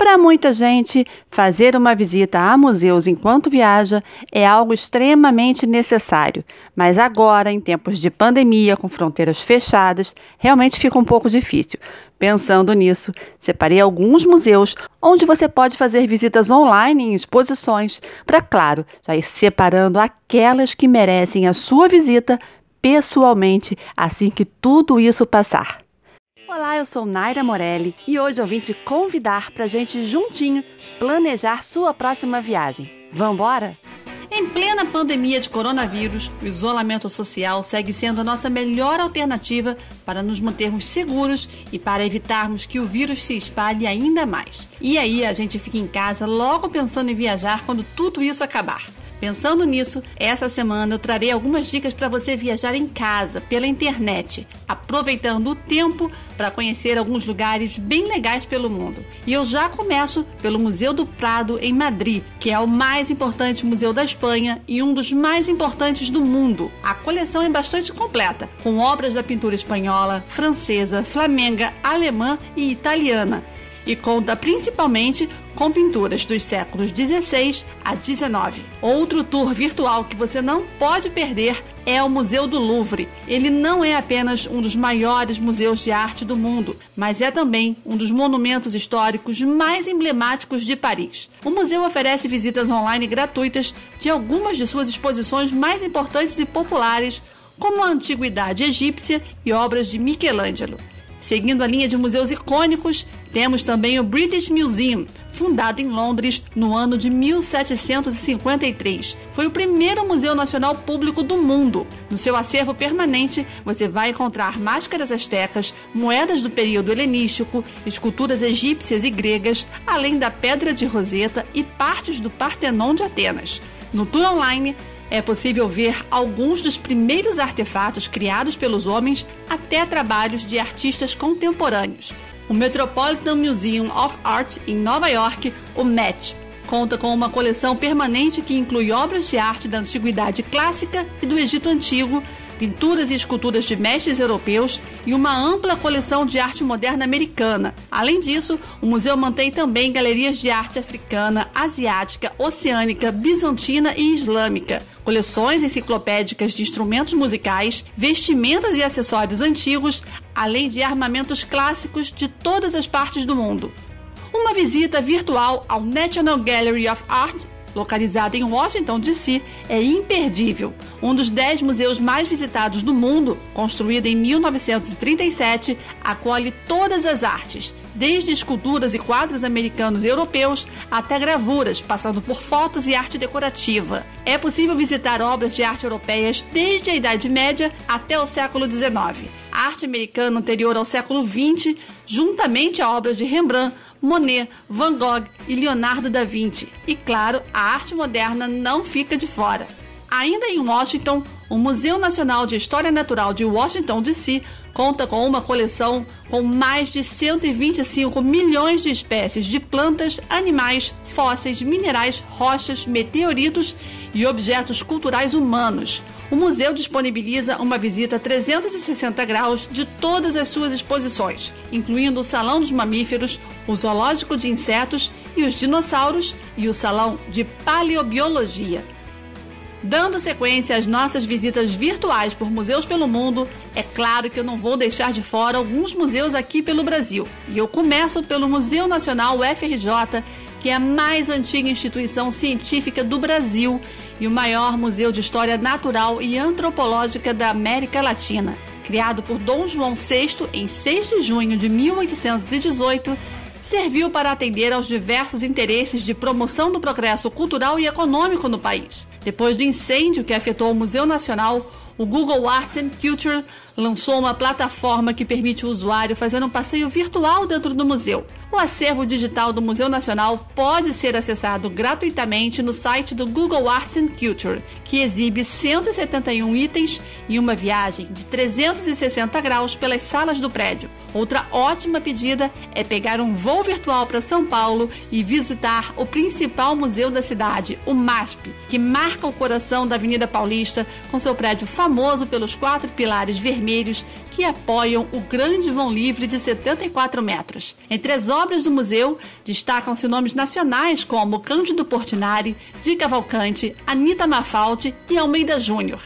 Para muita gente, fazer uma visita a museus enquanto viaja é algo extremamente necessário, mas agora, em tempos de pandemia, com fronteiras fechadas, realmente fica um pouco difícil. Pensando nisso, separei alguns museus onde você pode fazer visitas online em exposições, para, claro, já ir separando aquelas que merecem a sua visita pessoalmente assim que tudo isso passar. Olá, eu sou Naira Morelli e hoje eu vim te convidar para gente juntinho planejar sua próxima viagem. Vambora? Em plena pandemia de coronavírus, o isolamento social segue sendo a nossa melhor alternativa para nos mantermos seguros e para evitarmos que o vírus se espalhe ainda mais. E aí a gente fica em casa logo pensando em viajar quando tudo isso acabar. Pensando nisso, essa semana eu trarei algumas dicas para você viajar em casa, pela internet, aproveitando o tempo para conhecer alguns lugares bem legais pelo mundo. E eu já começo pelo Museu do Prado em Madrid, que é o mais importante museu da Espanha e um dos mais importantes do mundo. A coleção é bastante completa, com obras da pintura espanhola, francesa, flamenga, alemã e italiana e conta principalmente com pinturas dos séculos 16 a 19. Outro tour virtual que você não pode perder é o Museu do Louvre. Ele não é apenas um dos maiores museus de arte do mundo, mas é também um dos monumentos históricos mais emblemáticos de Paris. O museu oferece visitas online gratuitas de algumas de suas exposições mais importantes e populares, como a antiguidade egípcia e obras de Michelangelo. Seguindo a linha de museus icônicos, temos também o British Museum, fundado em Londres no ano de 1753. Foi o primeiro museu nacional público do mundo. No seu acervo permanente, você vai encontrar máscaras astecas, moedas do período helenístico, esculturas egípcias e gregas, além da Pedra de Roseta e partes do Partenon de Atenas. No tour online, é possível ver alguns dos primeiros artefatos criados pelos homens até trabalhos de artistas contemporâneos. O Metropolitan Museum of Art em Nova York, o MET, conta com uma coleção permanente que inclui obras de arte da antiguidade clássica e do Egito Antigo, pinturas e esculturas de mestres europeus e uma ampla coleção de arte moderna americana. Além disso, o museu mantém também galerias de arte africana, asiática, oceânica, bizantina e islâmica, coleções enciclopédicas de instrumentos musicais, vestimentas e acessórios antigos, além de armamentos clássicos de todas as partes do mundo. Uma visita virtual ao National Gallery of Art localizada em Washington, D.C., é imperdível. Um dos dez museus mais visitados do mundo, construído em 1937, acolhe todas as artes, desde esculturas e quadros americanos e europeus até gravuras, passando por fotos e arte decorativa. É possível visitar obras de arte europeias desde a Idade Média até o século XIX. A arte americana anterior ao século XX, juntamente a obras de Rembrandt, Monet, Van Gogh e Leonardo da Vinci. E claro, a arte moderna não fica de fora. Ainda em Washington, o Museu Nacional de História Natural de Washington, D.C., conta com uma coleção com mais de 125 milhões de espécies de plantas, animais, fósseis, minerais, rochas, meteoritos e objetos culturais humanos. O museu disponibiliza uma visita 360 graus de todas as suas exposições, incluindo o Salão dos Mamíferos, o Zoológico de Insetos e os Dinossauros e o Salão de Paleobiologia. Dando sequência às nossas visitas virtuais por museus pelo mundo, é claro que eu não vou deixar de fora alguns museus aqui pelo Brasil. E eu começo pelo Museu Nacional UFRJ, que é a mais antiga instituição científica do Brasil e o maior museu de história natural e antropológica da América Latina. Criado por Dom João VI em 6 de junho de 1818, serviu para atender aos diversos interesses de promoção do progresso cultural e econômico no país. Depois do incêndio que afetou o Museu Nacional, o Google Arts and Culture lançou uma plataforma que permite o usuário fazer um passeio virtual dentro do museu. O acervo digital do Museu Nacional pode ser acessado gratuitamente no site do Google Arts and Culture, que exibe 171 itens e uma viagem de 360 graus pelas salas do prédio. Outra ótima pedida é pegar um voo virtual para São Paulo e visitar o principal museu da cidade, o MASP, que marca o coração da Avenida Paulista com seu prédio famoso pelos quatro pilares vermelhos vermelhos que apoiam o grande vão livre de 74 metros. Entre as obras do museu, destacam-se nomes nacionais como Cândido Portinari, Di Cavalcante, Anita Mafaldi e Almeida Júnior.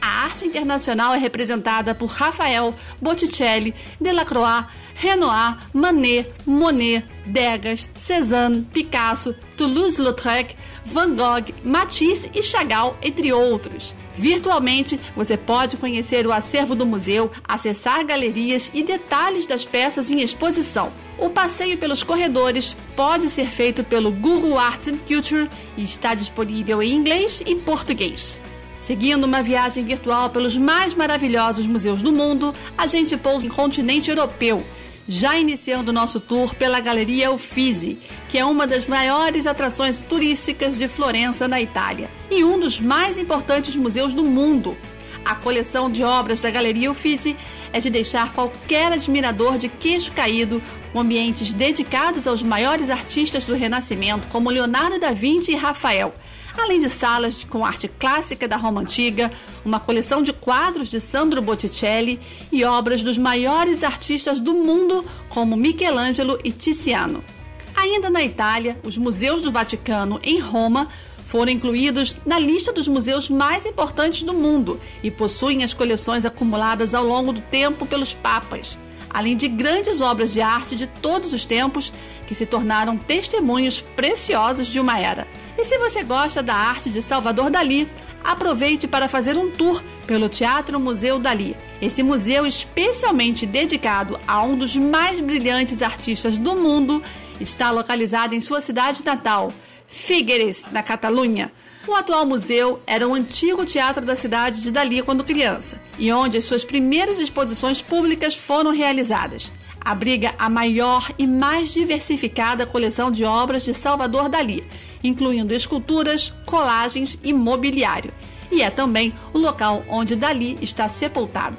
A arte internacional é representada por Rafael, Botticelli, Delacroix, Renoir, Manet, Monet, Degas, Cézanne, Picasso, Toulouse-Lautrec, Van Gogh, Matisse e Chagall, entre outros. Virtualmente, você pode conhecer o acervo do museu, acessar galerias e detalhes das peças em exposição. O passeio pelos corredores pode ser feito pelo Google Arts and Culture e está disponível em inglês e português. Seguindo uma viagem virtual pelos mais maravilhosos museus do mundo, a gente pousa em continente europeu, já iniciando nosso tour pela Galeria Uffizi, que é uma das maiores atrações turísticas de Florença, na Itália, e um dos mais importantes museus do mundo. A coleção de obras da Galeria Uffizi é de deixar qualquer admirador de queixo caído, com ambientes dedicados aos maiores artistas do Renascimento, como Leonardo da Vinci e Rafael além de salas com arte clássica da Roma Antiga, uma coleção de quadros de Sandro Botticelli e obras dos maiores artistas do mundo, como Michelangelo e Tiziano. Ainda na Itália, os museus do Vaticano em Roma foram incluídos na lista dos museus mais importantes do mundo e possuem as coleções acumuladas ao longo do tempo pelos papas, além de grandes obras de arte de todos os tempos que se tornaram testemunhos preciosos de uma era. E se você gosta da arte de Salvador Dali, aproveite para fazer um tour pelo Teatro Museu Dali. Esse museu especialmente dedicado a um dos mais brilhantes artistas do mundo está localizado em sua cidade natal, Figueres, na Catalunha. O atual museu era um antigo teatro da cidade de Dali quando criança, e onde as suas primeiras exposições públicas foram realizadas. Abriga a maior e mais diversificada coleção de obras de Salvador Dali, incluindo esculturas, colagens e mobiliário. E é também o local onde Dali está sepultado.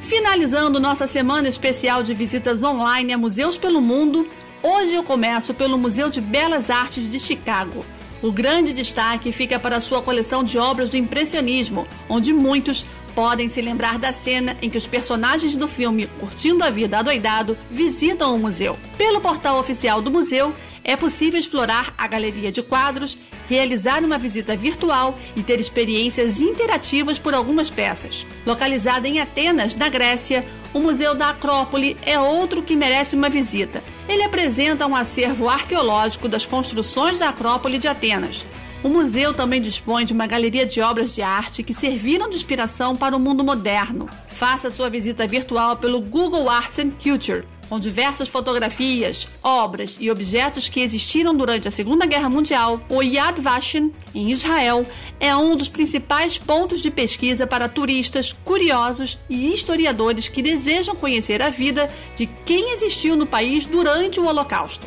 Finalizando nossa semana especial de visitas online a museus pelo mundo, hoje eu começo pelo Museu de Belas Artes de Chicago. O grande destaque fica para sua coleção de obras de impressionismo, onde muitos podem se lembrar da cena em que os personagens do filme Curtindo a Vida Adoidado visitam o museu. Pelo portal oficial do museu, é possível explorar a galeria de quadros, realizar uma visita virtual e ter experiências interativas por algumas peças. Localizado em Atenas, na Grécia, o Museu da Acrópole é outro que merece uma visita. Ele apresenta um acervo arqueológico das construções da Acrópole de Atenas. O museu também dispõe de uma galeria de obras de arte que serviram de inspiração para o mundo moderno. Faça sua visita virtual pelo Google Arts and Culture com diversas fotografias, obras e objetos que existiram durante a Segunda Guerra Mundial, o Yad Vashem, em Israel, é um dos principais pontos de pesquisa para turistas, curiosos e historiadores que desejam conhecer a vida de quem existiu no país durante o Holocausto.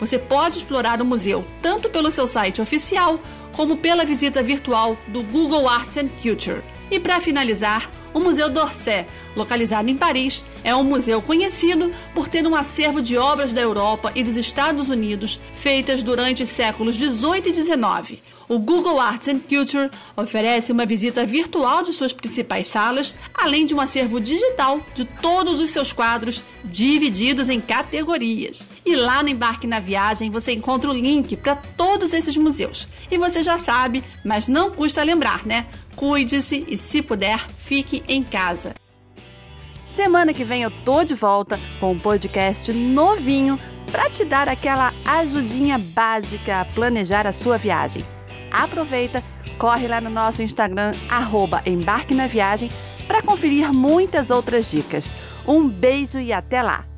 Você pode explorar o museu tanto pelo seu site oficial como pela visita virtual do Google Arts and Culture. E para finalizar, o Museu d'Orsay, localizado em Paris, é um museu conhecido por ter um acervo de obras da Europa e dos Estados Unidos feitas durante os séculos 18 e 19. O Google Arts and Culture oferece uma visita virtual de suas principais salas, além de um acervo digital de todos os seus quadros, divididos em categorias. E lá no Embarque na Viagem você encontra o link para todos esses museus. E você já sabe, mas não custa lembrar, né? Cuide-se e, se puder, fique em casa. Semana que vem eu tô de volta com um podcast novinho para te dar aquela ajudinha básica a planejar a sua viagem. Aproveita, corre lá no nosso Instagram, Embarque na Viagem, para conferir muitas outras dicas. Um beijo e até lá!